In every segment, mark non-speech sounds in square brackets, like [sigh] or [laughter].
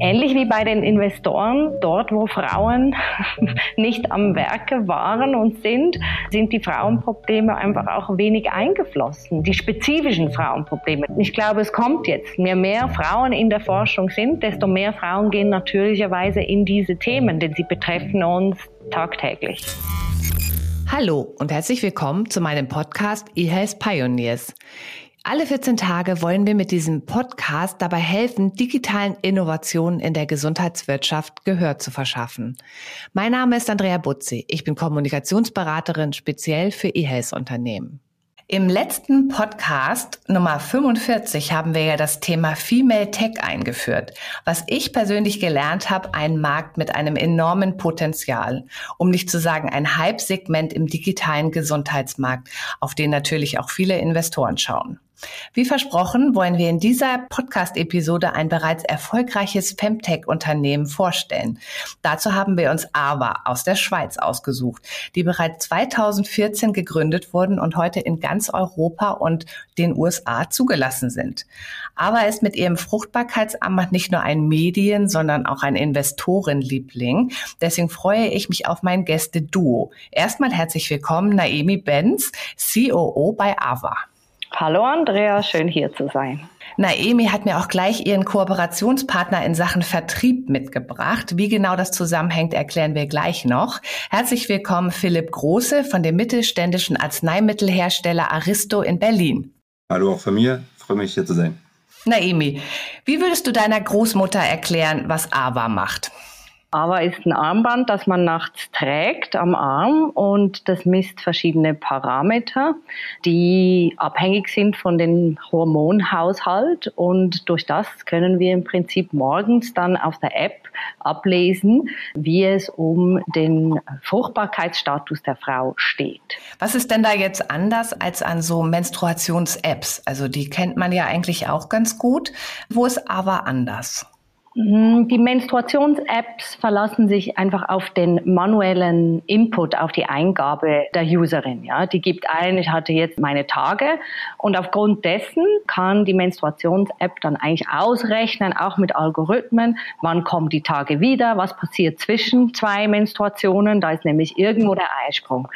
Ähnlich wie bei den Investoren, dort wo Frauen [laughs] nicht am Werke waren und sind, sind die Frauenprobleme einfach auch wenig eingeflossen, die spezifischen Frauenprobleme. Ich glaube, es kommt jetzt. Je mehr Frauen in der Forschung sind, desto mehr Frauen gehen natürlicherweise in diese Themen, denn sie betreffen uns tagtäglich. Hallo und herzlich willkommen zu meinem Podcast eHealth Pioneers. Alle 14 Tage wollen wir mit diesem Podcast dabei helfen, digitalen Innovationen in der Gesundheitswirtschaft Gehör zu verschaffen. Mein Name ist Andrea Butzi. Ich bin Kommunikationsberaterin speziell für E-Health-Unternehmen. Im letzten Podcast Nummer 45 haben wir ja das Thema Female Tech eingeführt, was ich persönlich gelernt habe, ein Markt mit einem enormen Potenzial, um nicht zu sagen ein Hype-Segment im digitalen Gesundheitsmarkt, auf den natürlich auch viele Investoren schauen. Wie versprochen wollen wir in dieser Podcast-Episode ein bereits erfolgreiches Femtech-Unternehmen vorstellen. Dazu haben wir uns AVA aus der Schweiz ausgesucht, die bereits 2014 gegründet wurden und heute in ganz Europa und den USA zugelassen sind. AVA ist mit ihrem Fruchtbarkeitsamt nicht nur ein Medien, sondern auch ein Investorenliebling. Deswegen freue ich mich auf mein Gäste-Duo. Erstmal herzlich willkommen, Naemi Benz, COO bei AVA. Hallo Andrea, schön hier zu sein. Naemi hat mir auch gleich ihren Kooperationspartner in Sachen Vertrieb mitgebracht. Wie genau das zusammenhängt, erklären wir gleich noch. Herzlich willkommen Philipp Große von dem mittelständischen Arzneimittelhersteller Aristo in Berlin. Hallo auch von mir, ich freue mich hier zu sein. Naemi, wie würdest du deiner Großmutter erklären, was AVA macht? AVA ist ein Armband, das man nachts trägt am Arm und das misst verschiedene Parameter, die abhängig sind von dem Hormonhaushalt und durch das können wir im Prinzip morgens dann auf der App ablesen, wie es um den Fruchtbarkeitsstatus der Frau steht. Was ist denn da jetzt anders als an so Menstruations-Apps? Also die kennt man ja eigentlich auch ganz gut. Wo ist AVA anders? Mhm, die Menstruations-Apps verlassen sich einfach auf den manuellen Input, auf die Eingabe der Userin. Ja, die gibt ein, ich hatte jetzt meine Tage und aufgrund dessen kann die Menstruations-App dann eigentlich ausrechnen, auch mit Algorithmen, wann kommen die Tage wieder, was passiert zwischen zwei Menstruationen, da ist nämlich irgendwo der Eisprung.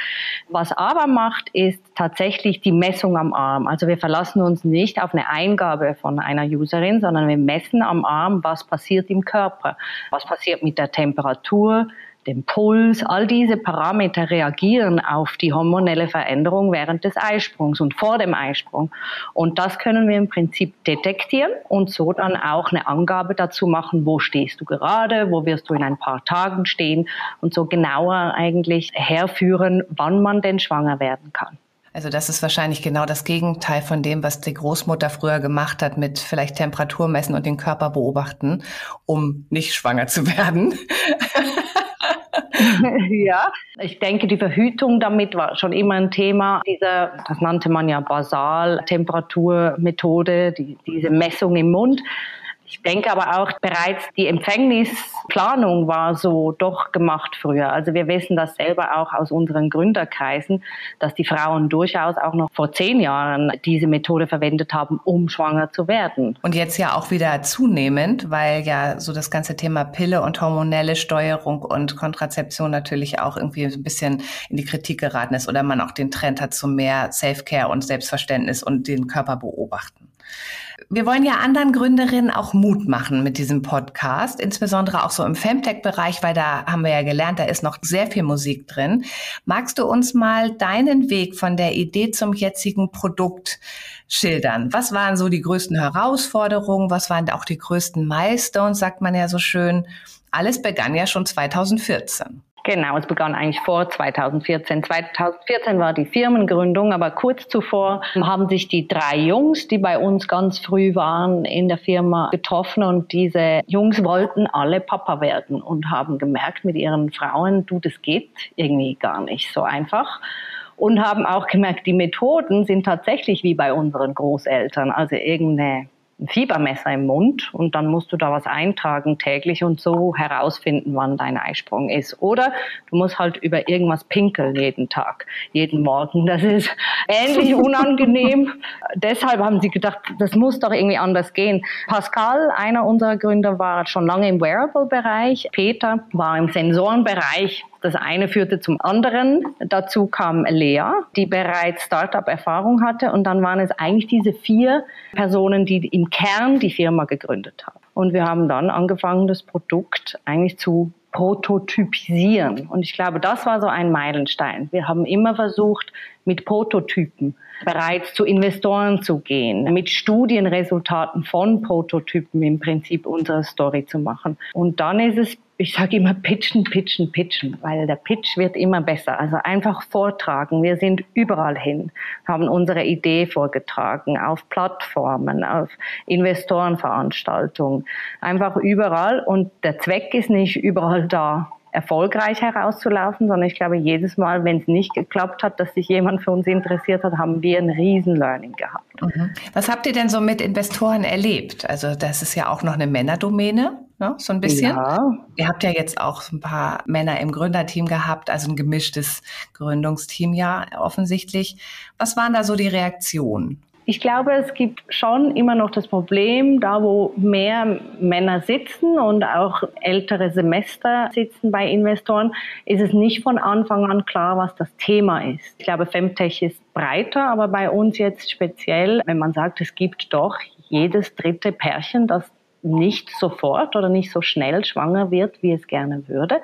Was aber macht, ist tatsächlich die Messung am Arm. Also wir verlassen uns nicht auf eine Eingabe von einer Userin, sondern wir messen am Arm, was passiert passiert im Körper, was passiert mit der Temperatur, dem Puls, all diese Parameter reagieren auf die hormonelle Veränderung während des Eisprungs und vor dem Eisprung. Und das können wir im Prinzip detektieren und so dann auch eine Angabe dazu machen, wo stehst du gerade, wo wirst du in ein paar Tagen stehen und so genauer eigentlich herführen, wann man denn schwanger werden kann. Also das ist wahrscheinlich genau das Gegenteil von dem, was die Großmutter früher gemacht hat mit vielleicht Temperatur messen und den Körper beobachten, um nicht schwanger zu werden. [laughs] ja, ich denke, die Verhütung damit war schon immer ein Thema. Diese, das nannte man ja Basal-Temperaturmethode, die, diese Messung im Mund. Ich denke aber auch bereits die Empfängnisplanung war so doch gemacht früher. Also wir wissen das selber auch aus unseren Gründerkreisen, dass die Frauen durchaus auch noch vor zehn Jahren diese Methode verwendet haben, um schwanger zu werden. Und jetzt ja auch wieder zunehmend, weil ja so das ganze Thema Pille und hormonelle Steuerung und Kontrazeption natürlich auch irgendwie ein bisschen in die Kritik geraten ist oder man auch den Trend hat zu mehr Self-Care und Selbstverständnis und den Körper beobachten. Wir wollen ja anderen Gründerinnen auch Mut machen mit diesem Podcast, insbesondere auch so im Femtech-Bereich, weil da haben wir ja gelernt, da ist noch sehr viel Musik drin. Magst du uns mal deinen Weg von der Idee zum jetzigen Produkt schildern? Was waren so die größten Herausforderungen? Was waren auch die größten Milestones, sagt man ja so schön? Alles begann ja schon 2014. Genau, es begann eigentlich vor 2014. 2014 war die Firmengründung, aber kurz zuvor haben sich die drei Jungs, die bei uns ganz früh waren, in der Firma getroffen und diese Jungs wollten alle Papa werden und haben gemerkt mit ihren Frauen, du, das geht irgendwie gar nicht so einfach und haben auch gemerkt, die Methoden sind tatsächlich wie bei unseren Großeltern, also irgendeine ein Fiebermesser im Mund und dann musst du da was eintragen täglich und so herausfinden, wann dein Eisprung ist. Oder du musst halt über irgendwas pinkeln jeden Tag, jeden Morgen. Das ist [laughs] ähnlich unangenehm. Deshalb haben sie gedacht, das muss doch irgendwie anders gehen. Pascal, einer unserer Gründer, war schon lange im Wearable-Bereich. Peter war im Sensorenbereich. Das eine führte zum anderen. Dazu kam Lea, die bereits Startup-Erfahrung hatte. Und dann waren es eigentlich diese vier Personen, die im Kern die Firma gegründet haben. Und wir haben dann angefangen, das Produkt eigentlich zu prototypisieren. Und ich glaube, das war so ein Meilenstein. Wir haben immer versucht, mit Prototypen bereits zu Investoren zu gehen, mit Studienresultaten von Prototypen im Prinzip unsere Story zu machen. Und dann ist es ich sage immer pitchen, pitchen, pitchen, weil der Pitch wird immer besser. Also einfach vortragen. Wir sind überall hin, haben unsere Idee vorgetragen, auf Plattformen, auf Investorenveranstaltungen, einfach überall. Und der Zweck ist nicht überall da erfolgreich herauszulaufen, sondern ich glaube, jedes Mal, wenn es nicht geklappt hat, dass sich jemand für uns interessiert hat, haben wir ein riesen Learning gehabt. Mhm. Was habt ihr denn so mit Investoren erlebt? Also das ist ja auch noch eine Männerdomäne, ne? so ein bisschen. Ja. Ihr habt ja jetzt auch ein paar Männer im Gründerteam gehabt, also ein gemischtes Gründungsteam ja offensichtlich. Was waren da so die Reaktionen? Ich glaube, es gibt schon immer noch das Problem, da wo mehr Männer sitzen und auch ältere Semester sitzen bei Investoren, ist es nicht von Anfang an klar, was das Thema ist. Ich glaube, Femtech ist breiter, aber bei uns jetzt speziell, wenn man sagt, es gibt doch jedes dritte Pärchen, das nicht sofort oder nicht so schnell schwanger wird, wie es gerne würde,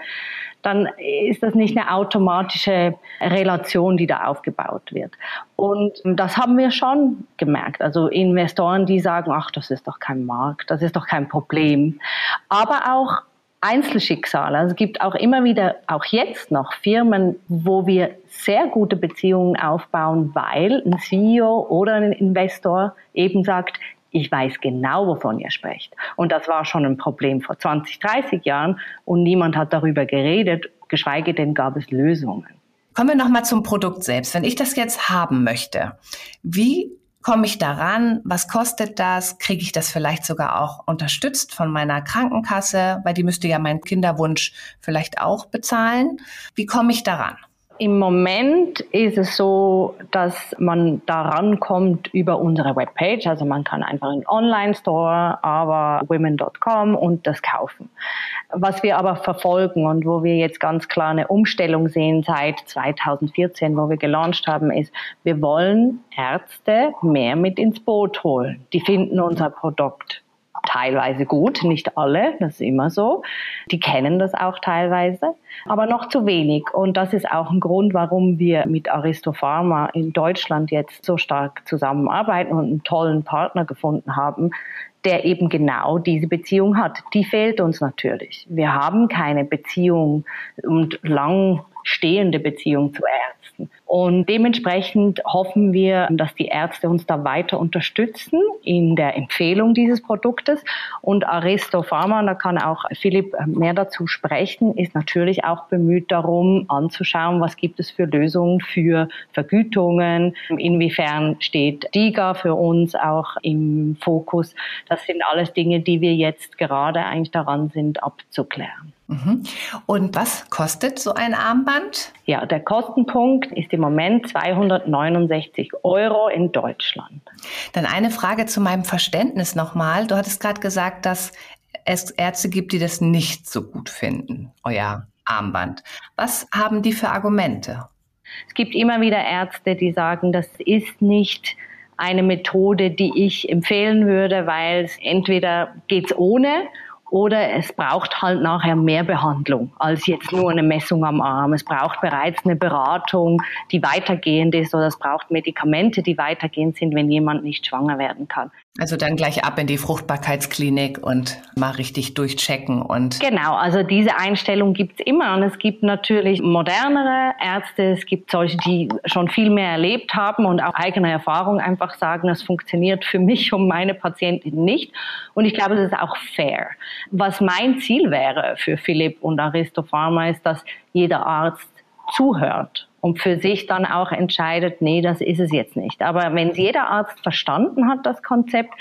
dann ist das nicht eine automatische Relation, die da aufgebaut wird. Und das haben wir schon gemerkt. Also Investoren, die sagen, ach, das ist doch kein Markt, das ist doch kein Problem. Aber auch Einzelschicksale. Also es gibt auch immer wieder, auch jetzt noch Firmen, wo wir sehr gute Beziehungen aufbauen, weil ein CEO oder ein Investor eben sagt, ich weiß genau, wovon ihr sprecht. Und das war schon ein Problem vor 20, 30 Jahren und niemand hat darüber geredet, geschweige denn gab es Lösungen. Kommen wir nochmal zum Produkt selbst. Wenn ich das jetzt haben möchte, wie komme ich daran? Was kostet das? Kriege ich das vielleicht sogar auch unterstützt von meiner Krankenkasse? Weil die müsste ja meinen Kinderwunsch vielleicht auch bezahlen. Wie komme ich daran? Im Moment ist es so, dass man daran kommt über unsere Webpage. Also man kann einfach in Online-Store, aber women.com und das kaufen. Was wir aber verfolgen und wo wir jetzt ganz klar eine Umstellung sehen seit 2014, wo wir gelauncht haben, ist, wir wollen Ärzte mehr mit ins Boot holen. Die finden unser Produkt teilweise gut, nicht alle, das ist immer so. Die kennen das auch teilweise, aber noch zu wenig. Und das ist auch ein Grund, warum wir mit Aristo Pharma in Deutschland jetzt so stark zusammenarbeiten und einen tollen Partner gefunden haben, der eben genau diese Beziehung hat. Die fehlt uns natürlich. Wir haben keine Beziehung und lang stehende Beziehung zu Ärzten. Und dementsprechend hoffen wir, dass die Ärzte uns da weiter unterstützen in der Empfehlung dieses Produktes. Und Aristo Pharma, da kann auch Philipp mehr dazu sprechen, ist natürlich auch bemüht darum, anzuschauen, was gibt es für Lösungen für Vergütungen, inwiefern steht DIGA für uns auch im Fokus. Das sind alles Dinge, die wir jetzt gerade eigentlich daran sind abzuklären. Mhm. Und was kostet so ein Armband? Ja, der Kostenpunkt ist im Moment 269 Euro in Deutschland. Dann eine Frage zu meinem Verständnis nochmal. Du hattest gerade gesagt, dass es Ärzte gibt, die das nicht so gut finden, euer Armband. Was haben die für Argumente? Es gibt immer wieder Ärzte, die sagen, das ist nicht eine Methode, die ich empfehlen würde, weil entweder geht's ohne oder es braucht halt nachher mehr Behandlung als jetzt nur eine Messung am Arm. Es braucht bereits eine Beratung, die weitergehend ist oder es braucht Medikamente, die weitergehend sind, wenn jemand nicht schwanger werden kann. Also dann gleich ab in die Fruchtbarkeitsklinik und mal richtig durchchecken und. Genau, also diese Einstellung gibt's immer und es gibt natürlich modernere Ärzte, es gibt solche, die schon viel mehr erlebt haben und auch eigene Erfahrung einfach sagen, das funktioniert für mich und meine Patientin nicht. Und ich glaube, das ist auch fair. Was mein Ziel wäre für Philipp und Aristo Pharma ist, dass jeder Arzt zuhört und für sich dann auch entscheidet, nee, das ist es jetzt nicht. Aber wenn jeder Arzt verstanden hat, das Konzept,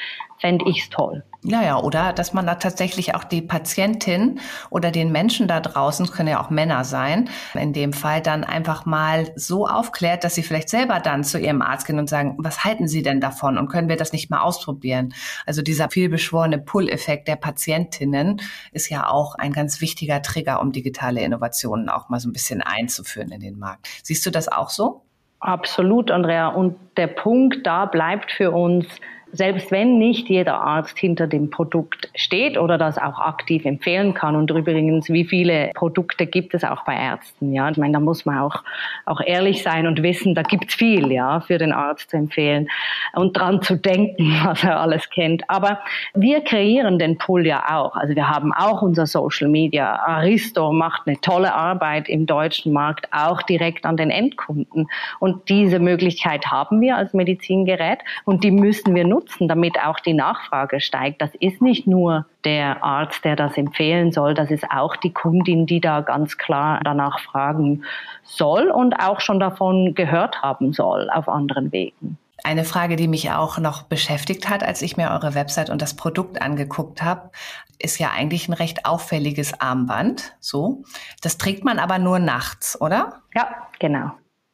fände ich es toll. Ja, ja, oder dass man da tatsächlich auch die Patientin oder den Menschen da draußen, können ja auch Männer sein, in dem Fall dann einfach mal so aufklärt, dass sie vielleicht selber dann zu ihrem Arzt gehen und sagen, was halten Sie denn davon und können wir das nicht mal ausprobieren? Also dieser vielbeschworene Pull-Effekt der Patientinnen ist ja auch ein ganz wichtiger Trigger, um digitale Innovationen auch mal so ein bisschen einzuführen in den Markt. Siehst du das auch so? Absolut, Andrea. Und der Punkt da bleibt für uns, selbst wenn nicht jeder Arzt hinter dem Produkt steht oder das auch aktiv empfehlen kann. Und übrigens, wie viele Produkte gibt es auch bei Ärzten? Ja, ich meine, da muss man auch, auch ehrlich sein und wissen, da gibt's viel, ja, für den Arzt zu empfehlen und dran zu denken, [laughs] was er alles kennt. Aber wir kreieren den Pull ja auch. Also wir haben auch unser Social Media. Aristo macht eine tolle Arbeit im deutschen Markt, auch direkt an den Endkunden. Und diese Möglichkeit haben wir als Medizingerät und die müssen wir nutzen nutzen, damit auch die Nachfrage steigt. Das ist nicht nur der Arzt, der das empfehlen soll, das ist auch die Kundin, die da ganz klar danach fragen soll und auch schon davon gehört haben soll auf anderen Wegen. Eine Frage, die mich auch noch beschäftigt hat, als ich mir eure Website und das Produkt angeguckt habe, ist ja eigentlich ein recht auffälliges Armband. So, das trägt man aber nur nachts, oder? Ja, genau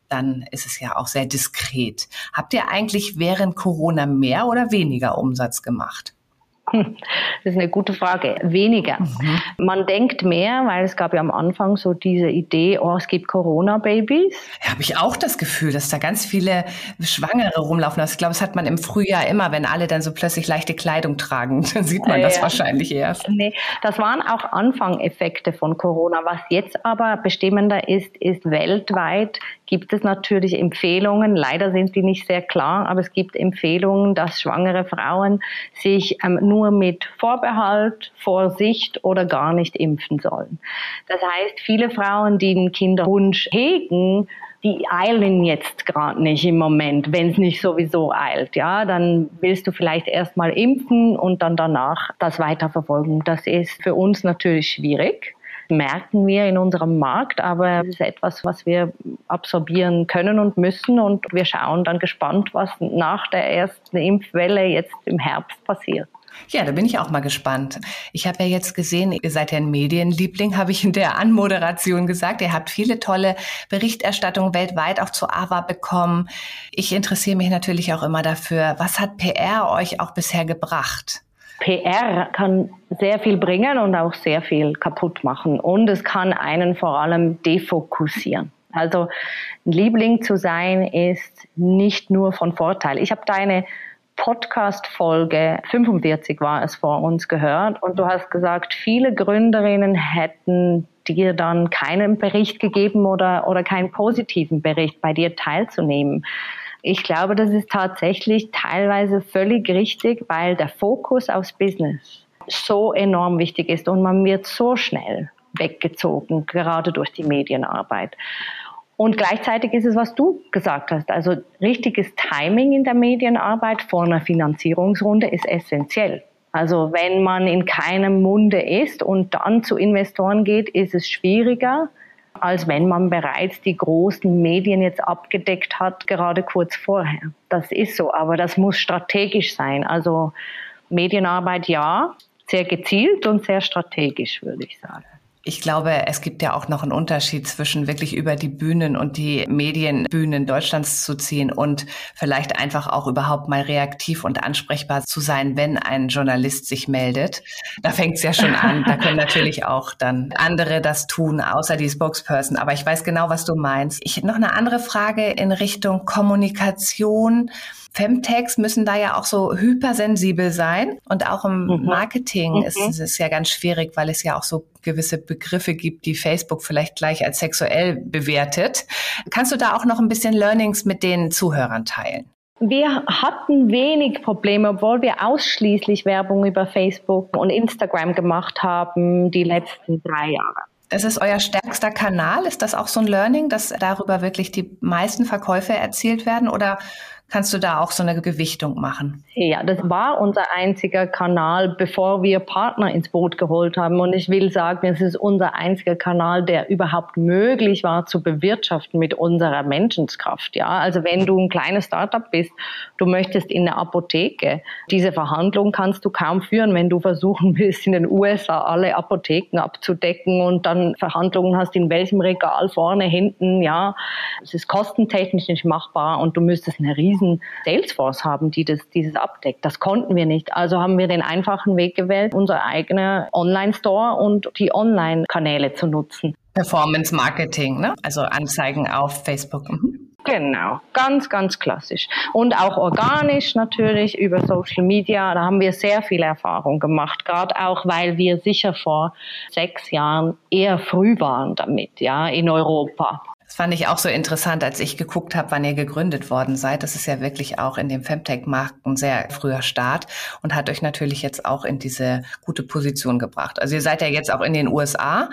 dann ist es ja auch sehr diskret. Habt ihr eigentlich während Corona mehr oder weniger Umsatz gemacht? Das ist eine gute Frage. Weniger. Mhm. Man denkt mehr, weil es gab ja am Anfang so diese Idee, oh, es gibt Corona-Babys. Ja, habe ich auch das Gefühl, dass da ganz viele Schwangere rumlaufen. Also ich glaube, das hat man im Frühjahr immer, wenn alle dann so plötzlich leichte Kleidung tragen, [laughs] dann sieht man das ja. wahrscheinlich erst. Nee, das waren auch Anfangeffekte von Corona. Was jetzt aber bestimmender ist, ist weltweit gibt es natürlich Empfehlungen. Leider sind die nicht sehr klar, aber es gibt Empfehlungen, dass schwangere Frauen sich ähm, nur mit Vorbehalt, Vorsicht oder gar nicht impfen sollen. Das heißt, viele Frauen, die einen Kinderwunsch hegen, die eilen jetzt gerade nicht im Moment, wenn es nicht sowieso eilt. Ja, dann willst du vielleicht erstmal impfen und dann danach das weiterverfolgen. Das ist für uns natürlich schwierig merken wir in unserem Markt, aber es ist etwas, was wir absorbieren können und müssen und wir schauen dann gespannt, was nach der ersten Impfwelle jetzt im Herbst passiert. Ja, da bin ich auch mal gespannt. Ich habe ja jetzt gesehen, ihr seid ja ein Medienliebling, habe ich in der Anmoderation gesagt. Ihr habt viele tolle Berichterstattungen weltweit auch zu AVA bekommen. Ich interessiere mich natürlich auch immer dafür, was hat PR euch auch bisher gebracht? PR kann sehr viel bringen und auch sehr viel kaputt machen. Und es kann einen vor allem defokussieren. Also ein Liebling zu sein ist nicht nur von Vorteil. Ich habe deine Podcast-Folge 45 war es vor uns gehört und du hast gesagt, viele Gründerinnen hätten dir dann keinen Bericht gegeben oder, oder keinen positiven Bericht bei dir teilzunehmen. Ich glaube, das ist tatsächlich teilweise völlig richtig, weil der Fokus aufs Business so enorm wichtig ist und man wird so schnell weggezogen, gerade durch die Medienarbeit. Und gleichzeitig ist es, was du gesagt hast, also richtiges Timing in der Medienarbeit vor einer Finanzierungsrunde ist essentiell. Also wenn man in keinem Munde ist und dann zu Investoren geht, ist es schwieriger, als wenn man bereits die großen Medien jetzt abgedeckt hat, gerade kurz vorher. Das ist so, aber das muss strategisch sein. Also Medienarbeit ja, sehr gezielt und sehr strategisch, würde ich sagen. Ich glaube, es gibt ja auch noch einen Unterschied zwischen wirklich über die Bühnen und die Medienbühnen Deutschlands zu ziehen und vielleicht einfach auch überhaupt mal reaktiv und ansprechbar zu sein, wenn ein Journalist sich meldet. Da fängt es ja schon an. Da können natürlich auch dann andere das tun, außer die Spokesperson. Aber ich weiß genau, was du meinst. Ich noch eine andere Frage in Richtung Kommunikation. Femtags müssen da ja auch so hypersensibel sein und auch im mhm. Marketing mhm. ist es ja ganz schwierig, weil es ja auch so gewisse Begriffe gibt, die Facebook vielleicht gleich als sexuell bewertet. Kannst du da auch noch ein bisschen Learnings mit den Zuhörern teilen? Wir hatten wenig Probleme, obwohl wir ausschließlich Werbung über Facebook und Instagram gemacht haben die letzten drei Jahre. Das ist euer stärkster Kanal. Ist das auch so ein Learning, dass darüber wirklich die meisten Verkäufe erzielt werden? Oder Kannst du da auch so eine Gewichtung machen? Ja, das war unser einziger Kanal, bevor wir Partner ins Boot geholt haben. Und ich will sagen, es ist unser einziger Kanal, der überhaupt möglich war zu bewirtschaften mit unserer Menschenskraft. Ja, also wenn du ein kleines Startup bist, du möchtest in eine Apotheke, diese Verhandlung kannst du kaum führen, wenn du versuchen willst, in den USA alle Apotheken abzudecken und dann Verhandlungen hast, in welchem Regal vorne, hinten, ja. Es ist kostentechnisch nicht machbar und du müsstest eine riesen riesen Salesforce haben, die das, dieses abdeckt. Das konnten wir nicht. Also haben wir den einfachen Weg gewählt, unser eigener Online-Store und die Online-Kanäle zu nutzen. Performance Marketing, ne? also Anzeigen auf Facebook. Mhm. Genau, ganz, ganz klassisch. Und auch organisch natürlich über Social Media. Da haben wir sehr viel Erfahrung gemacht, gerade auch, weil wir sicher vor sechs Jahren eher früh waren damit, ja, in Europa. Das fand ich auch so interessant, als ich geguckt habe, wann ihr gegründet worden seid. Das ist ja wirklich auch in dem Femtech-Markt ein sehr früher Start und hat euch natürlich jetzt auch in diese gute Position gebracht. Also ihr seid ja jetzt auch in den USA.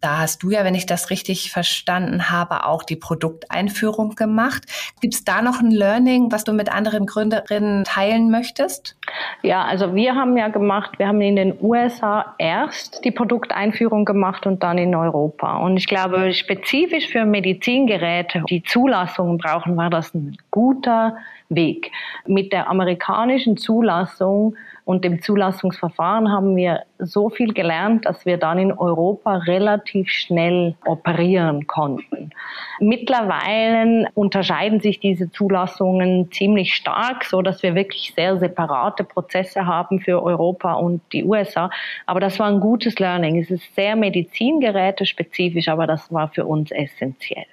Da hast du ja, wenn ich das richtig verstanden habe, auch die Produkteinführung gemacht. Gibt es da noch ein Learning, was du mit anderen Gründerinnen teilen möchtest? Ja, also wir haben ja gemacht, wir haben in den USA erst die Produkteinführung gemacht und dann in Europa. Und ich glaube, spezifisch für Medizin Medizingeräte die Zulassungen brauchen, war das ein guter Weg. Mit der amerikanischen Zulassung und dem Zulassungsverfahren haben wir so viel gelernt, dass wir dann in Europa relativ schnell operieren konnten. Mittlerweile unterscheiden sich diese Zulassungen ziemlich stark, so dass wir wirklich sehr separate Prozesse haben für Europa und die USA. Aber das war ein gutes Learning. Es ist sehr Medizingeräte spezifisch, aber das war für uns essentiell.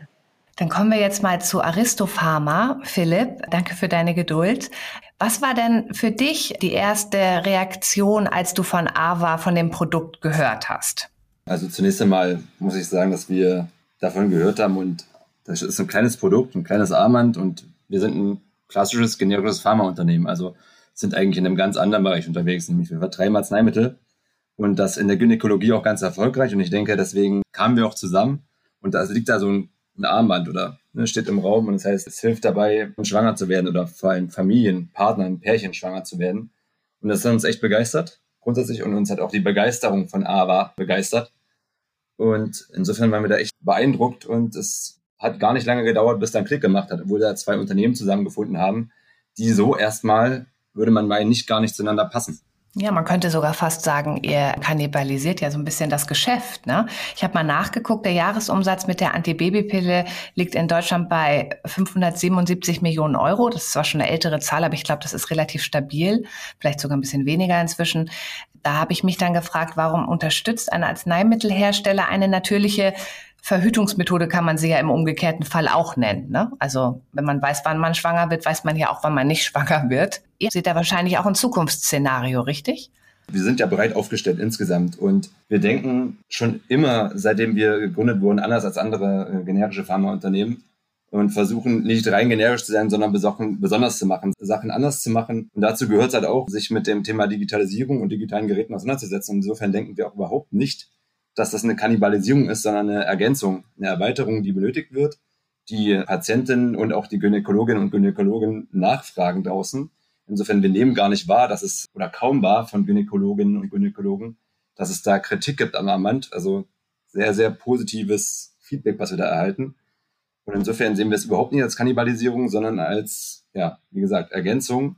Dann kommen wir jetzt mal zu Aristopharma. Philipp, danke für deine Geduld. Was war denn für dich die erste Reaktion, als du von Ava, von dem Produkt gehört hast? Also zunächst einmal muss ich sagen, dass wir davon gehört haben und das ist ein kleines Produkt, ein kleines Armband und wir sind ein klassisches generisches Pharmaunternehmen. Also sind eigentlich in einem ganz anderen Bereich unterwegs, nämlich wir vertreiben Arzneimittel und das in der Gynäkologie auch ganz erfolgreich und ich denke, deswegen kamen wir auch zusammen und da liegt da so ein ein Armband oder ne, steht im Raum und das heißt, es hilft dabei, schwanger zu werden oder vor allem Familien, Partnern, Pärchen schwanger zu werden. Und das hat uns echt begeistert, grundsätzlich, und uns hat auch die Begeisterung von AWA begeistert. Und insofern waren wir da echt beeindruckt und es hat gar nicht lange gedauert, bis dann Klick gemacht hat, obwohl da zwei Unternehmen zusammengefunden haben, die so erstmal, würde man meinen, nicht gar nicht zueinander passen. Ja, man könnte sogar fast sagen, ihr kannibalisiert ja so ein bisschen das Geschäft. Ne? Ich habe mal nachgeguckt, der Jahresumsatz mit der Antibabypille liegt in Deutschland bei 577 Millionen Euro. Das ist zwar schon eine ältere Zahl, aber ich glaube, das ist relativ stabil, vielleicht sogar ein bisschen weniger inzwischen. Da habe ich mich dann gefragt, warum unterstützt ein Arzneimittelhersteller eine natürliche Verhütungsmethode kann man sie ja im umgekehrten Fall auch nennen. Ne? Also wenn man weiß, wann man schwanger wird, weiß man ja auch, wann man nicht [laughs] schwanger wird. Ihr seht da wahrscheinlich auch ein Zukunftsszenario, richtig? Wir sind ja breit aufgestellt insgesamt und wir denken schon immer, seitdem wir gegründet wurden, anders als andere äh, generische Pharmaunternehmen und versuchen nicht rein generisch zu sein, sondern besonders zu machen, Sachen anders zu machen. Und dazu gehört es halt auch, sich mit dem Thema Digitalisierung und digitalen Geräten auseinanderzusetzen. Insofern denken wir auch überhaupt nicht, dass das eine Kannibalisierung ist, sondern eine Ergänzung, eine Erweiterung, die benötigt wird, die Patientinnen und auch die Gynäkologinnen und Gynäkologen nachfragen draußen. Insofern, wir nehmen gar nicht wahr, dass es, oder kaum wahr von Gynäkologinnen und Gynäkologen, dass es da Kritik gibt am Armband. Also sehr, sehr positives Feedback, was wir da erhalten. Und insofern sehen wir es überhaupt nicht als Kannibalisierung, sondern als, ja, wie gesagt, Ergänzung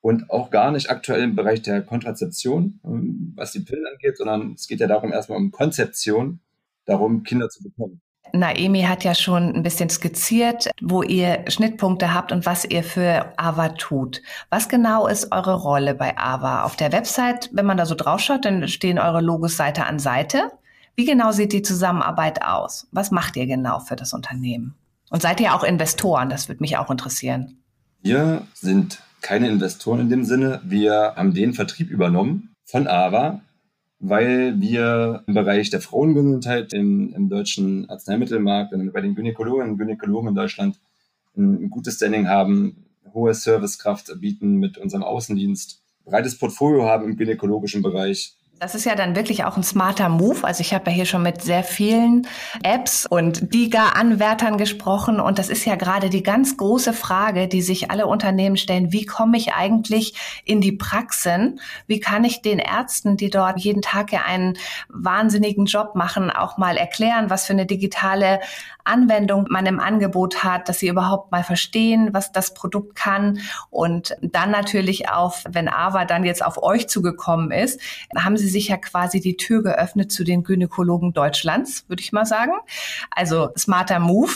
und auch gar nicht aktuell im Bereich der Kontrazeption, ähm, was die Pillen angeht, sondern es geht ja darum erstmal um Konzeption, darum Kinder zu bekommen. Naemi hat ja schon ein bisschen skizziert, wo ihr Schnittpunkte habt und was ihr für AVA tut. Was genau ist eure Rolle bei AVA? Auf der Website, wenn man da so draufschaut, dann stehen eure Logos Seite an Seite. Wie genau sieht die Zusammenarbeit aus? Was macht ihr genau für das Unternehmen? Und seid ihr auch Investoren? Das würde mich auch interessieren. Wir sind keine Investoren in dem Sinne. Wir haben den Vertrieb übernommen von AVA, weil wir im Bereich der Frauengesundheit im, im deutschen Arzneimittelmarkt und bei den Gynäkologen und Gynäkologen in Deutschland ein gutes Standing haben, hohe Servicekraft bieten mit unserem Außendienst, breites Portfolio haben im gynäkologischen Bereich, Das ist ja dann wirklich auch ein smarter Move. Also ich habe ja hier schon mit sehr vielen Apps und DIGA-Anwärtern gesprochen und das ist ja gerade die ganz große Frage, die sich alle Unternehmen stellen. Wie komme ich eigentlich in die Praxen? Wie kann ich den Ärzten, die dort jeden Tag ja einen wahnsinnigen Job machen, auch mal erklären, was für eine digitale Anwendung man im Angebot hat, dass sie überhaupt mal verstehen, was das Produkt kann und dann natürlich auch, wenn Ava dann jetzt auf euch zugekommen ist, haben sie sich ja quasi die Tür geöffnet zu den Gynäkologen Deutschlands, würde ich mal sagen. Also smarter Move.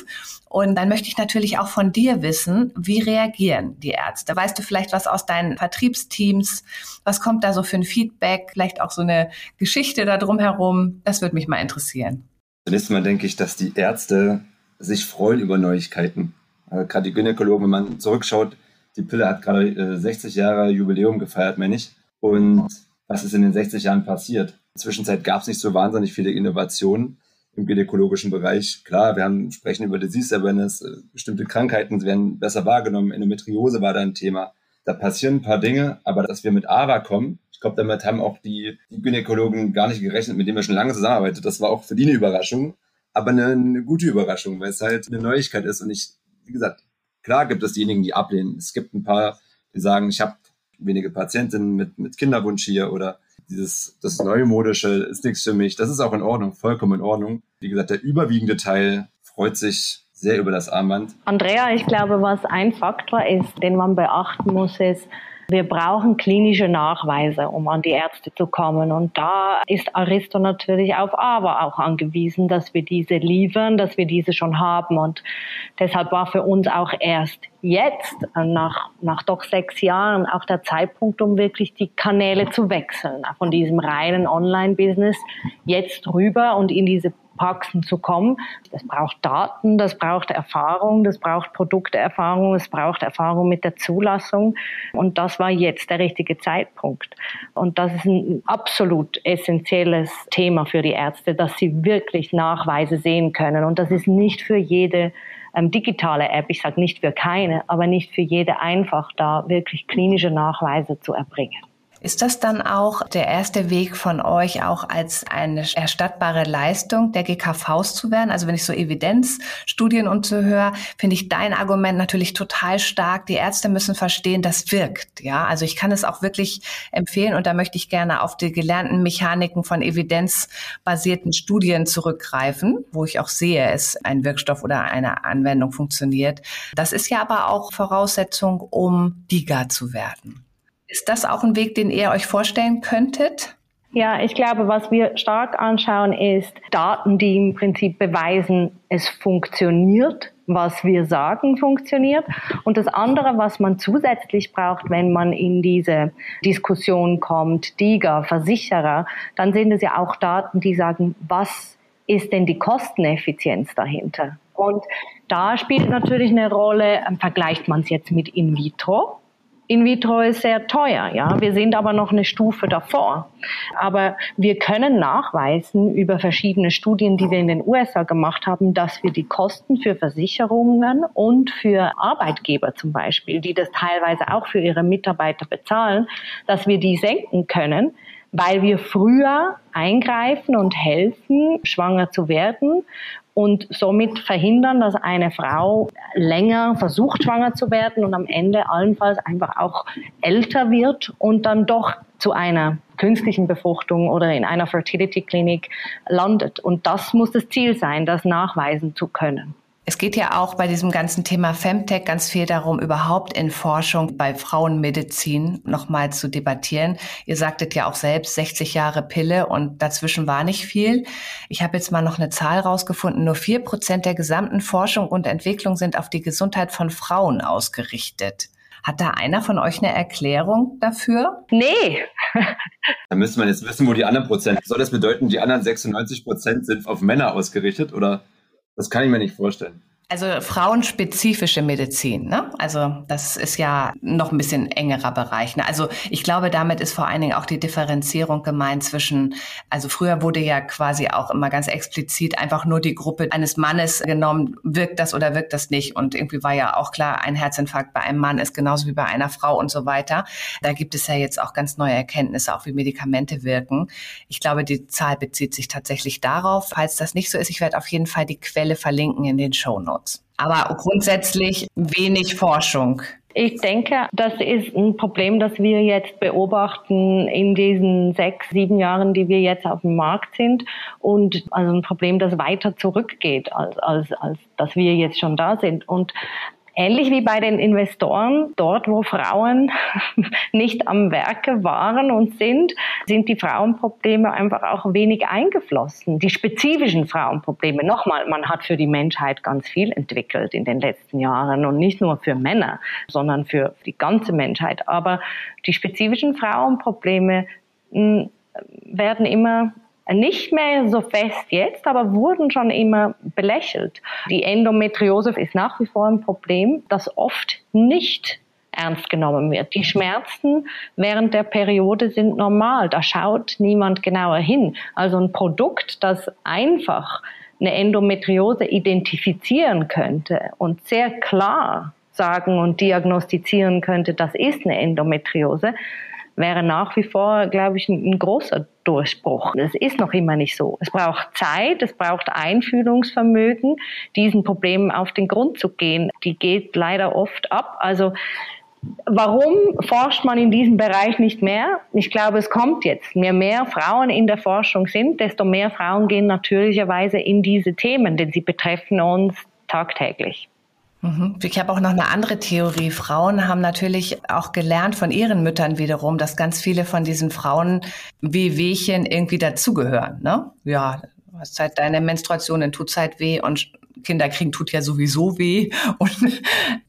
Und dann möchte ich natürlich auch von dir wissen, wie reagieren die Ärzte? Weißt du vielleicht was aus deinen Vertriebsteams? Was kommt da so für ein Feedback? Vielleicht auch so eine Geschichte da drum herum? Das würde mich mal interessieren. Zunächst mal denke ich, dass die Ärzte sich freuen über Neuigkeiten. Also gerade die Gynäkologen, wenn man zurückschaut, die Pille hat gerade äh, 60 Jahre Jubiläum gefeiert, meine ich. Und was ist in den 60 Jahren passiert? In der Zwischenzeit gab es nicht so wahnsinnig viele Innovationen im gynäkologischen Bereich. Klar, wir haben sprechen über Disease Awareness, äh, bestimmte Krankheiten werden besser wahrgenommen, Endometriose war da ein Thema. Da passieren ein paar Dinge, aber dass wir mit AVA kommen, glaube, damit haben auch die, die Gynäkologen gar nicht gerechnet, mit denen wir schon lange zusammenarbeiten. Das war auch für die eine Überraschung, aber eine, eine gute Überraschung, weil es halt eine Neuigkeit ist. Und ich, wie gesagt, klar gibt es diejenigen, die ablehnen. Es gibt ein paar, die sagen, ich habe wenige Patientinnen mit, mit Kinderwunsch hier oder dieses, das Neumodische ist nichts für mich. Das ist auch in Ordnung, vollkommen in Ordnung. Wie gesagt, der überwiegende Teil freut sich sehr über das Armband. Andrea, ich glaube, was ein Faktor ist, den man beachten muss, ist, wir brauchen klinische Nachweise, um an die Ärzte zu kommen. Und da ist Aristo natürlich auf Aber auch angewiesen, dass wir diese liefern, dass wir diese schon haben. Und deshalb war für uns auch erst jetzt, nach, nach doch sechs Jahren, auch der Zeitpunkt, um wirklich die Kanäle zu wechseln. Von diesem reinen Online-Business jetzt rüber und in diese Praxen zu kommen. Das braucht Daten, das braucht Erfahrung, das braucht Produkterfahrung, es braucht Erfahrung mit der Zulassung. Und das war jetzt der richtige Zeitpunkt. Und das ist ein absolut essentielles Thema für die Ärzte, dass sie wirklich Nachweise sehen können. Und das ist nicht für jede ähm, digitale App, ich sage nicht für keine, aber nicht für jede einfach da wirklich klinische Nachweise zu erbringen. Ist das dann auch der erste Weg von euch, auch als eine erstattbare Leistung der GKVs zu werden? Also wenn ich so Evidenzstudien und so höre, finde ich dein Argument natürlich total stark. Die Ärzte müssen verstehen, das wirkt. Ja, also ich kann es auch wirklich empfehlen und da möchte ich gerne auf die gelernten Mechaniken von evidenzbasierten Studien zurückgreifen, wo ich auch sehe, es ein Wirkstoff oder eine Anwendung funktioniert. Das ist ja aber auch Voraussetzung, um DIGA zu werden. Ist das auch ein Weg, den ihr euch vorstellen könntet? Ja, ich glaube, was wir stark anschauen, ist Daten, die im Prinzip beweisen, es funktioniert, was wir sagen, funktioniert. Und das andere, was man zusätzlich braucht, wenn man in diese Diskussion kommt, DIGA, Versicherer, dann sind es ja auch Daten, die sagen, was ist denn die Kosteneffizienz dahinter? Und da spielt natürlich eine Rolle, vergleicht man es jetzt mit In vitro, in vitro ist sehr teuer, ja. Wir sind aber noch eine Stufe davor. Aber wir können nachweisen über verschiedene Studien, die wir in den USA gemacht haben, dass wir die Kosten für Versicherungen und für Arbeitgeber zum Beispiel, die das teilweise auch für ihre Mitarbeiter bezahlen, dass wir die senken können, weil wir früher eingreifen und helfen, schwanger zu werden und somit verhindern, dass eine Frau länger versucht, schwanger zu werden und am Ende allenfalls einfach auch älter wird und dann doch zu einer künstlichen Befruchtung oder in einer Fertility-Klinik landet. Und das muss das Ziel sein, das nachweisen zu können. Es geht ja auch bei diesem ganzen Thema Femtech ganz viel darum, überhaupt in Forschung bei Frauenmedizin nochmal zu debattieren. Ihr sagtet ja auch selbst 60 Jahre Pille und dazwischen war nicht viel. Ich habe jetzt mal noch eine Zahl rausgefunden. Nur vier Prozent der gesamten Forschung und Entwicklung sind auf die Gesundheit von Frauen ausgerichtet. Hat da einer von euch eine Erklärung dafür? Nee. [laughs] da müsste man jetzt wissen, wo die anderen Prozent. Soll das bedeuten, die anderen 96 Prozent sind auf Männer ausgerichtet oder? Das kann ich mir nicht vorstellen. Also frauenspezifische Medizin, ne? Also das ist ja noch ein bisschen engerer Bereich. Ne? Also ich glaube, damit ist vor allen Dingen auch die Differenzierung gemeint zwischen, also früher wurde ja quasi auch immer ganz explizit einfach nur die Gruppe eines Mannes genommen, wirkt das oder wirkt das nicht. Und irgendwie war ja auch klar, ein Herzinfarkt bei einem Mann ist genauso wie bei einer Frau und so weiter. Da gibt es ja jetzt auch ganz neue Erkenntnisse, auch wie Medikamente wirken. Ich glaube, die Zahl bezieht sich tatsächlich darauf. Falls das nicht so ist, ich werde auf jeden Fall die Quelle verlinken in den Show Notes. Notes. Aber grundsätzlich wenig Forschung. Ich denke, das ist ein Problem, das wir jetzt beobachten in diesen sechs, sieben Jahren, die wir jetzt auf dem Markt sind. Und also ein Problem, das weiter zurückgeht, als, als, als dass wir jetzt schon da sind. Und Ähnlich wie bei den Investoren, dort wo Frauen [laughs] nicht am Werke waren und sind, sind die Frauenprobleme einfach auch wenig eingeflossen. Die spezifischen Frauenprobleme. Nochmal, man hat für die Menschheit ganz viel entwickelt in den letzten Jahren und nicht nur für Männer, sondern für die ganze Menschheit. Aber die spezifischen Frauenprobleme hm, werden immer nicht mehr so fest jetzt, aber wurden schon immer belächelt. Die Endometriose ist nach wie vor ein Problem, das oft nicht ernst genommen wird. Die Schmerzen während der Periode sind normal. Da schaut niemand genauer hin. Also ein Produkt, das einfach eine Endometriose identifizieren könnte und sehr klar sagen und diagnostizieren könnte, das ist eine Endometriose, wäre nach wie vor, glaube ich, ein, ein großer Durchbruch. Es ist noch immer nicht so. Es braucht Zeit, es braucht Einfühlungsvermögen, diesen Problemen auf den Grund zu gehen. Die geht leider oft ab. Also Warum forscht man in diesem Bereich nicht mehr? Ich glaube, es kommt jetzt. Je mehr Frauen in der Forschung sind, desto mehr Frauen gehen natürlicherweise in diese Themen, denn sie betreffen uns tagtäglich. Mhm. Ich habe auch noch eine andere Theorie. Frauen haben natürlich auch gelernt von ihren Müttern wiederum, dass ganz viele von diesen Frauen wie Wehchen irgendwie dazugehören. Ne? Ja, hast halt deine Menstruation, dann tut halt weh und Kinder kriegen tut ja sowieso weh. Und,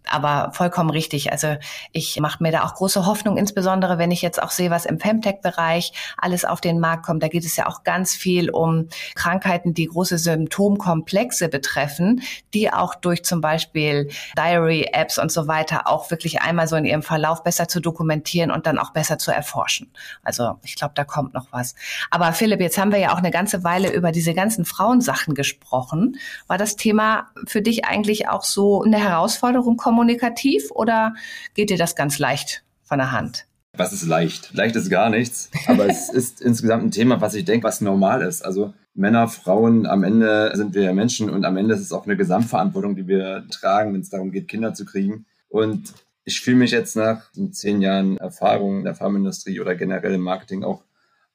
aber vollkommen richtig. Also ich mache mir da auch große Hoffnung, insbesondere wenn ich jetzt auch sehe, was im Femtech-Bereich alles auf den Markt kommt. Da geht es ja auch ganz viel um Krankheiten, die große Symptomkomplexe betreffen, die auch durch zum Beispiel Diary-Apps und so weiter auch wirklich einmal so in ihrem Verlauf besser zu dokumentieren und dann auch besser zu erforschen. Also ich glaube, da kommt noch was. Aber Philipp, jetzt haben wir ja auch eine ganze Weile über diese ganzen Frauensachen gesprochen. War das Thema für dich eigentlich auch so eine Herausforderung kommunikativ oder geht dir das ganz leicht von der Hand? Was ist leicht? Leicht ist gar nichts, aber es [laughs] ist insgesamt ein Thema, was ich denke, was normal ist. Also Männer, Frauen, am Ende sind wir Menschen und am Ende ist es auch eine Gesamtverantwortung, die wir tragen, wenn es darum geht, Kinder zu kriegen. Und ich fühle mich jetzt nach zehn Jahren Erfahrung in der Pharmaindustrie oder generell im Marketing auch,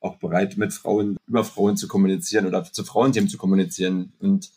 auch bereit, mit Frauen, über Frauen zu kommunizieren oder zu Frauenthemen zu kommunizieren. Und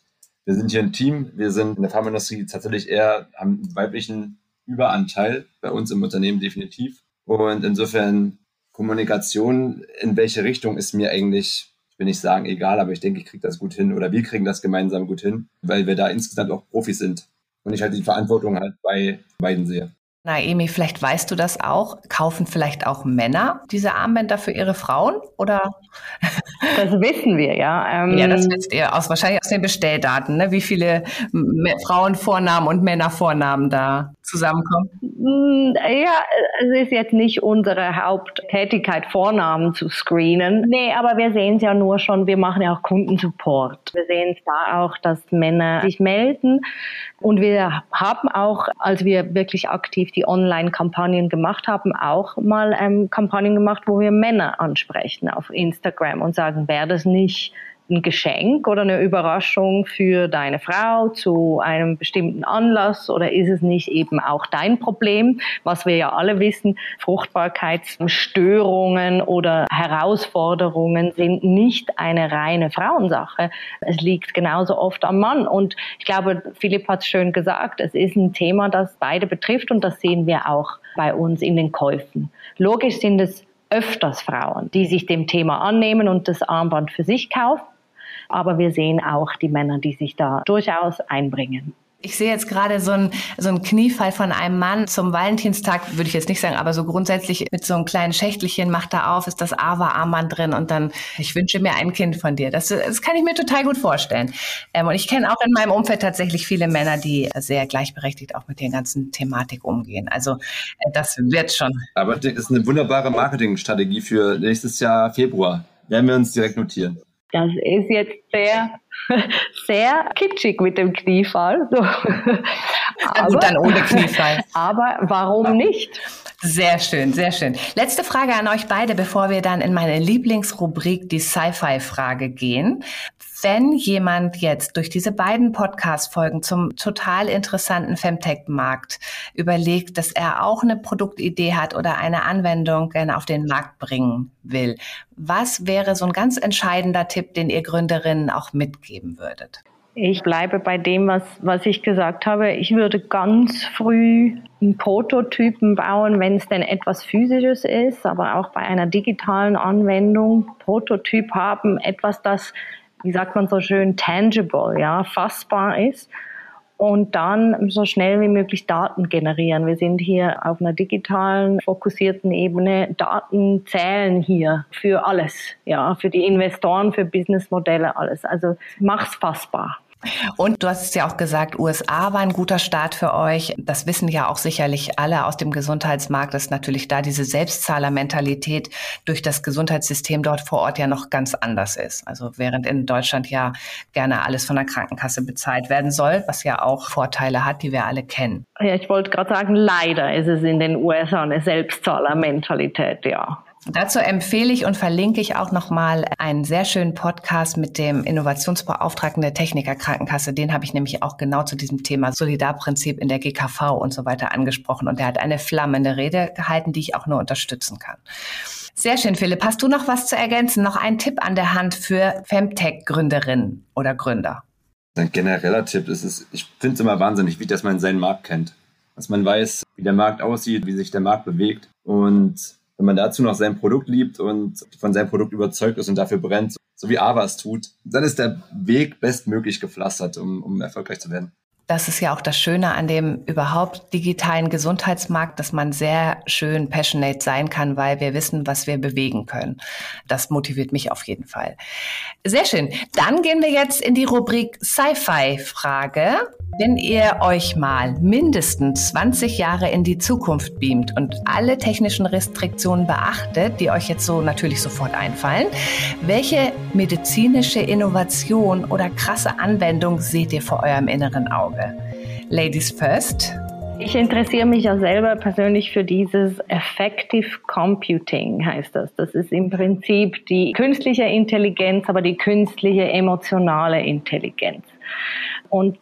wir sind hier ein Team. Wir sind in der Pharmaindustrie tatsächlich eher, einen weiblichen Überanteil bei uns im Unternehmen definitiv. Und insofern Kommunikation, in welche Richtung ist mir eigentlich, ich will nicht sagen egal, aber ich denke, ich kriege das gut hin oder wir kriegen das gemeinsam gut hin, weil wir da insgesamt auch Profis sind. Und ich halt die Verantwortung halt bei beiden sehe. Na, Emi, vielleicht weißt du das auch. Kaufen vielleicht auch Männer diese Armbänder für ihre Frauen? Oder? Das wissen wir, ja. Ähm, [laughs] ja, das wisst ihr aus, wahrscheinlich aus den Bestelldaten, ne? wie viele Frauenvornamen und Männervornamen da zusammenkommen. Mm, ja, es ist jetzt nicht unsere Haupttätigkeit, Vornamen zu screenen. Nee, aber wir sehen es ja nur schon, wir machen ja auch Kundensupport. Wir sehen es da auch, dass Männer sich melden. Und wir haben auch, als wir wirklich aktiv die Online-Kampagnen gemacht haben, auch mal ähm, Kampagnen gemacht, wo wir Männer ansprechen auf Instagram und sagen, wäre das nicht ein Geschenk oder eine Überraschung für deine Frau zu einem bestimmten Anlass oder ist es nicht eben auch dein Problem, was wir ja alle wissen, Fruchtbarkeitsstörungen oder Herausforderungen sind nicht eine reine Frauensache. Es liegt genauso oft am Mann und ich glaube, Philipp hat es schön gesagt, es ist ein Thema, das beide betrifft und das sehen wir auch bei uns in den Käufen. Logisch sind es öfters Frauen, die sich dem Thema annehmen und das Armband für sich kaufen. Aber wir sehen auch die Männer, die sich da durchaus einbringen. Ich sehe jetzt gerade so ein so ein Kniefall von einem Mann zum Valentinstag, würde ich jetzt nicht sagen, aber so grundsätzlich mit so einem kleinen Schächtelchen macht er auf, ist das Ava-Armband drin und dann, ich wünsche mir ein Kind von dir. Das, das kann ich mir total gut vorstellen. Ähm, und ich kenne auch in meinem Umfeld tatsächlich viele Männer, die sehr gleichberechtigt auch mit der ganzen Thematik umgehen. Also äh, das wird schon. Aber das ist eine wunderbare Marketingstrategie für nächstes Jahr Februar. Werden wir uns direkt notieren. Das ist jetzt sehr, [laughs] sehr kitschig mit dem Kniefall. So. Aber, gut, dann ohne Kniefall. [laughs] Aber warum nicht? Sehr schön, sehr schön. Letzte Frage an euch beide, bevor wir dann in meine Lieblingsrubrik, die Sci-Fi-Frage gehen. Wenn jemand jetzt durch diese beiden Podcast-Folgen zum total interessanten Femtech-Markt überlegt, dass er auch eine Produktidee hat oder eine Anwendung gerne auf den Markt bringen will, was wäre so ein ganz entscheidender Tipp, den ihr Gründerinnen auch mitgeben würdet? Ich bleibe bei dem, was, was ich gesagt habe. Ich würde ganz früh einen Prototypen bauen, wenn es denn etwas Physisches ist, aber auch bei einer digitalen Anwendung Prototyp haben, etwas, das wie sagt man so schön, tangible, ja, fassbar ist und dann so schnell wie möglich Daten generieren. Wir sind hier auf einer digitalen, fokussierten Ebene. Daten zählen hier für alles, ja, für die Investoren, für Businessmodelle, alles. Also mach's fassbar. Und du hast es ja auch gesagt, USA war ein guter Start für euch. Das wissen ja auch sicherlich alle aus dem Gesundheitsmarkt, dass natürlich da diese Selbstzahlermentalität durch das Gesundheitssystem dort vor Ort ja noch ganz anders ist. Also während in Deutschland ja gerne alles von der Krankenkasse bezahlt werden soll, was ja auch Vorteile hat, die wir alle kennen. Ja, ich wollte gerade sagen, leider ist es in den USA eine Selbstzahlermentalität, ja. Dazu empfehle ich und verlinke ich auch nochmal einen sehr schönen Podcast mit dem Innovationsbeauftragten der Techniker Krankenkasse. Den habe ich nämlich auch genau zu diesem Thema Solidarprinzip in der GKV und so weiter angesprochen. Und er hat eine flammende Rede gehalten, die ich auch nur unterstützen kann. Sehr schön, Philipp. Hast du noch was zu ergänzen? Noch einen Tipp an der Hand für Femtech-Gründerinnen oder Gründer? Ein genereller Tipp ist es, ich finde es immer wahnsinnig, wie dass man seinen Markt kennt. Dass man weiß, wie der Markt aussieht, wie sich der Markt bewegt und wenn man dazu noch sein Produkt liebt und von seinem Produkt überzeugt ist und dafür brennt, so wie Ava es tut, dann ist der Weg bestmöglich gepflastert, um, um erfolgreich zu werden. Das ist ja auch das Schöne an dem überhaupt digitalen Gesundheitsmarkt, dass man sehr schön passionate sein kann, weil wir wissen, was wir bewegen können. Das motiviert mich auf jeden Fall. Sehr schön. Dann gehen wir jetzt in die Rubrik Sci-Fi-Frage. Wenn ihr euch mal mindestens 20 Jahre in die Zukunft beamt und alle technischen Restriktionen beachtet, die euch jetzt so natürlich sofort einfallen, welche medizinische Innovation oder krasse Anwendung seht ihr vor eurem inneren Auge? Ladies first. Ich interessiere mich ja selber persönlich für dieses Effective Computing, heißt das. Das ist im Prinzip die künstliche Intelligenz, aber die künstliche emotionale Intelligenz. Und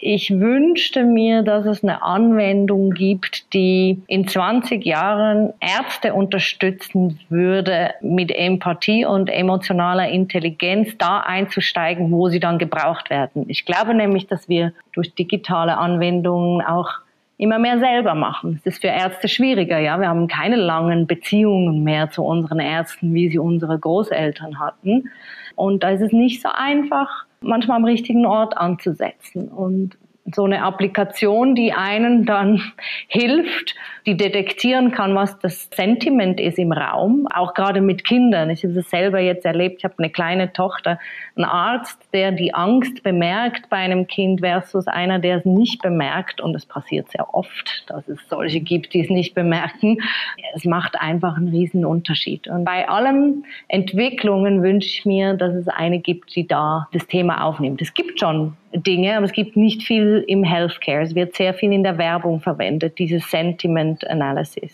ich wünschte mir, dass es eine Anwendung gibt, die in 20 Jahren Ärzte unterstützen würde, mit Empathie und emotionaler Intelligenz da einzusteigen, wo sie dann gebraucht werden. Ich glaube nämlich, dass wir durch digitale Anwendungen auch immer mehr selber machen. Es ist für Ärzte schwieriger, ja. Wir haben keine langen Beziehungen mehr zu unseren Ärzten, wie sie unsere Großeltern hatten. Und da ist es nicht so einfach, manchmal am richtigen Ort anzusetzen. Und so eine Applikation, die einen dann [laughs] hilft, die detektieren kann, was das Sentiment ist im Raum, auch gerade mit Kindern. Ich habe es selber jetzt erlebt, ich habe eine kleine Tochter, ein Arzt, der die Angst bemerkt bei einem Kind versus einer, der es nicht bemerkt. Und es passiert sehr oft, dass es solche gibt, die es nicht bemerken. Es macht einfach einen riesen Unterschied. Und bei allen Entwicklungen wünsche ich mir, dass es eine gibt, die da das Thema aufnimmt. Es gibt schon Dinge, aber es gibt nicht viel im Healthcare. Es wird sehr viel in der Werbung verwendet, dieses Sentiment Analysis.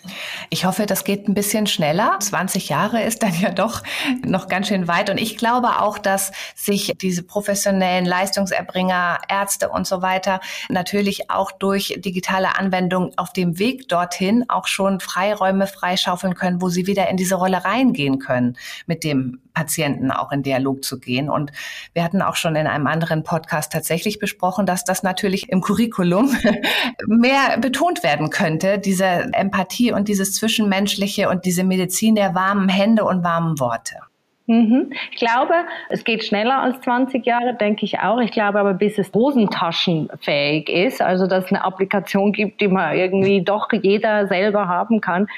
Ich hoffe, das geht ein bisschen schneller. 20 Jahre ist dann ja doch noch ganz schön weit. Und ich glaube auch, dass sich diese professionellen Leistungserbringer, Ärzte und so weiter natürlich auch durch digitale Anwendungen auf dem Weg dorthin auch schon Freiräume freischaufeln können, wo sie wieder in diese Rolle reingehen können mit dem Patienten auch in Dialog zu gehen. Und wir hatten auch schon in einem anderen Podcast tatsächlich besprochen, dass das natürlich im Curriculum [laughs] mehr betont werden könnte, diese Empathie und dieses Zwischenmenschliche und diese Medizin der warmen Hände und warmen Worte. Mhm. Ich glaube, es geht schneller als 20 Jahre, denke ich auch. Ich glaube aber, bis es hosentaschenfähig ist, also dass es eine Applikation gibt, die man irgendwie doch jeder selber haben kann,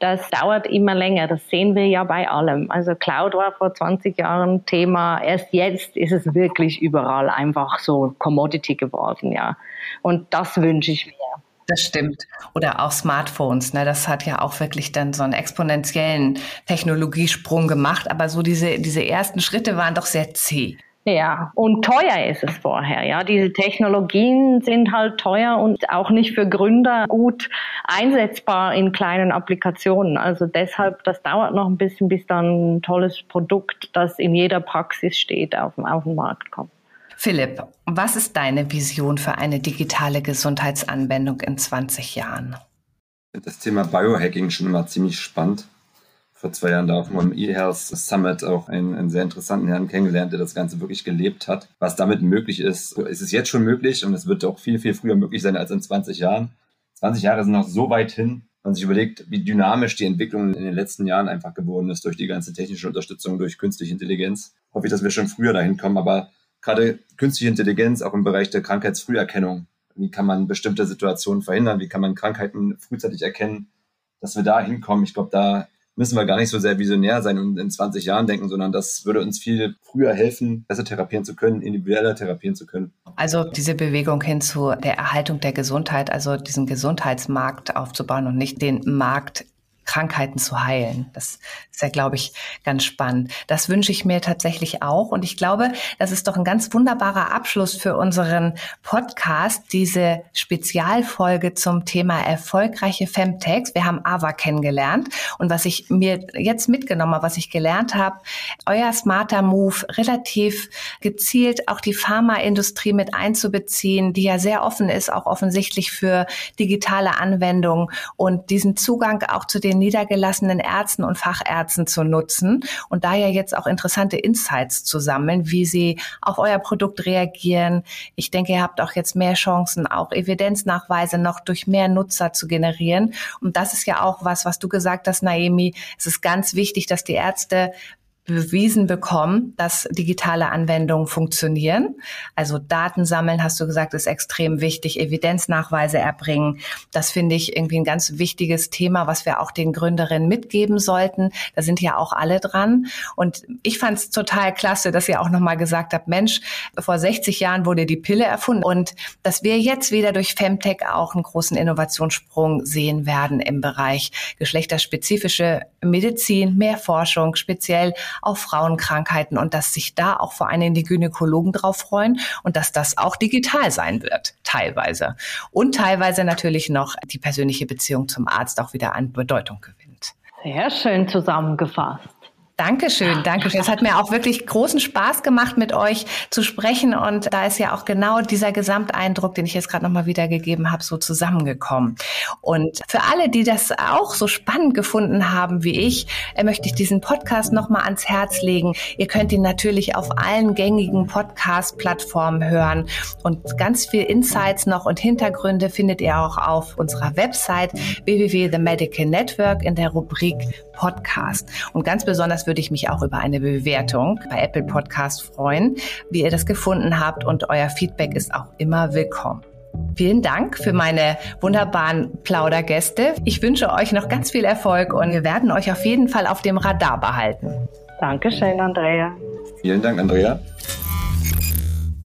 das dauert immer länger. Das sehen wir ja bei allem. Also Cloud war vor 20 Jahren Thema. Erst jetzt ist es wirklich überall einfach so Commodity geworden, ja. Und das wünsche ich mir. Das stimmt. Oder auch Smartphones. Ne? Das hat ja auch wirklich dann so einen exponentiellen Technologiesprung gemacht. Aber so diese, diese ersten Schritte waren doch sehr zäh. Ja, und teuer ist es vorher. Ja, diese Technologien sind halt teuer und auch nicht für Gründer gut einsetzbar in kleinen Applikationen. Also deshalb, das dauert noch ein bisschen, bis dann ein tolles Produkt, das in jeder Praxis steht, auf, auf den Markt kommt. Philipp, was ist deine Vision für eine digitale Gesundheitsanwendung in 20 Jahren? Das Thema Biohacking schon immer ziemlich spannend. Vor zwei Jahren da auf dem eHealth Summit auch einen, einen sehr interessanten Herrn kennengelernt, der das Ganze wirklich gelebt hat. Was damit möglich ist, ist es jetzt schon möglich und es wird auch viel, viel früher möglich sein als in 20 Jahren. 20 Jahre sind noch so weit hin, man sich überlegt, wie dynamisch die Entwicklung in den letzten Jahren einfach geworden ist durch die ganze technische Unterstützung, durch künstliche Intelligenz. Hoffe ich, dass wir schon früher dahin kommen, aber gerade künstliche Intelligenz auch im Bereich der Krankheitsfrüherkennung. Wie kann man bestimmte Situationen verhindern? Wie kann man Krankheiten frühzeitig erkennen? Dass wir da hinkommen. Ich glaube, da müssen wir gar nicht so sehr visionär sein und in 20 Jahren denken, sondern das würde uns viel früher helfen, besser therapieren zu können, individueller therapieren zu können. Also diese Bewegung hin zu der Erhaltung der Gesundheit, also diesen Gesundheitsmarkt aufzubauen und nicht den Markt Krankheiten zu heilen. Das ist ja, glaube ich, ganz spannend. Das wünsche ich mir tatsächlich auch. Und ich glaube, das ist doch ein ganz wunderbarer Abschluss für unseren Podcast, diese Spezialfolge zum Thema erfolgreiche Femtex. Wir haben Ava kennengelernt. Und was ich mir jetzt mitgenommen habe, was ich gelernt habe, euer smarter Move relativ gezielt auch die Pharmaindustrie mit einzubeziehen, die ja sehr offen ist, auch offensichtlich für digitale Anwendungen und diesen Zugang auch zu den niedergelassenen Ärzten und Fachärzten zu nutzen und da ja jetzt auch interessante Insights zu sammeln, wie sie auf euer Produkt reagieren. Ich denke, ihr habt auch jetzt mehr Chancen, auch Evidenznachweise noch durch mehr Nutzer zu generieren. Und das ist ja auch was, was du gesagt hast, Naomi. Es ist ganz wichtig, dass die Ärzte bewiesen bekommen, dass digitale Anwendungen funktionieren. Also Daten sammeln, hast du gesagt, ist extrem wichtig, Evidenznachweise erbringen. Das finde ich irgendwie ein ganz wichtiges Thema, was wir auch den Gründerinnen mitgeben sollten. Da sind ja auch alle dran. Und ich fand es total klasse, dass ihr auch nochmal gesagt habt, Mensch, vor 60 Jahren wurde die Pille erfunden und dass wir jetzt wieder durch Femtech auch einen großen Innovationssprung sehen werden im Bereich geschlechterspezifische Medizin, mehr Forschung, speziell auf Frauenkrankheiten und dass sich da auch vor allem die Gynäkologen drauf freuen und dass das auch digital sein wird, teilweise. Und teilweise natürlich noch die persönliche Beziehung zum Arzt auch wieder an Bedeutung gewinnt. Sehr schön zusammengefasst. Dankeschön, Dankeschön. Es hat mir auch wirklich großen Spaß gemacht, mit euch zu sprechen. Und da ist ja auch genau dieser Gesamteindruck, den ich jetzt gerade nochmal wiedergegeben habe, so zusammengekommen. Und für alle, die das auch so spannend gefunden haben wie ich, äh, möchte ich diesen Podcast nochmal ans Herz legen. Ihr könnt ihn natürlich auf allen gängigen Podcast-Plattformen hören. Und ganz viel Insights noch und Hintergründe findet ihr auch auf unserer Website www.themedicalnetwork Network in der Rubrik Podcast. Und ganz besonders würde ich mich auch über eine Bewertung bei Apple Podcast freuen, wie ihr das gefunden habt und euer Feedback ist auch immer willkommen. Vielen Dank für meine wunderbaren Plaudergäste. Ich wünsche euch noch ganz viel Erfolg und wir werden euch auf jeden Fall auf dem Radar behalten. Dankeschön, Andrea. Vielen Dank, Andrea.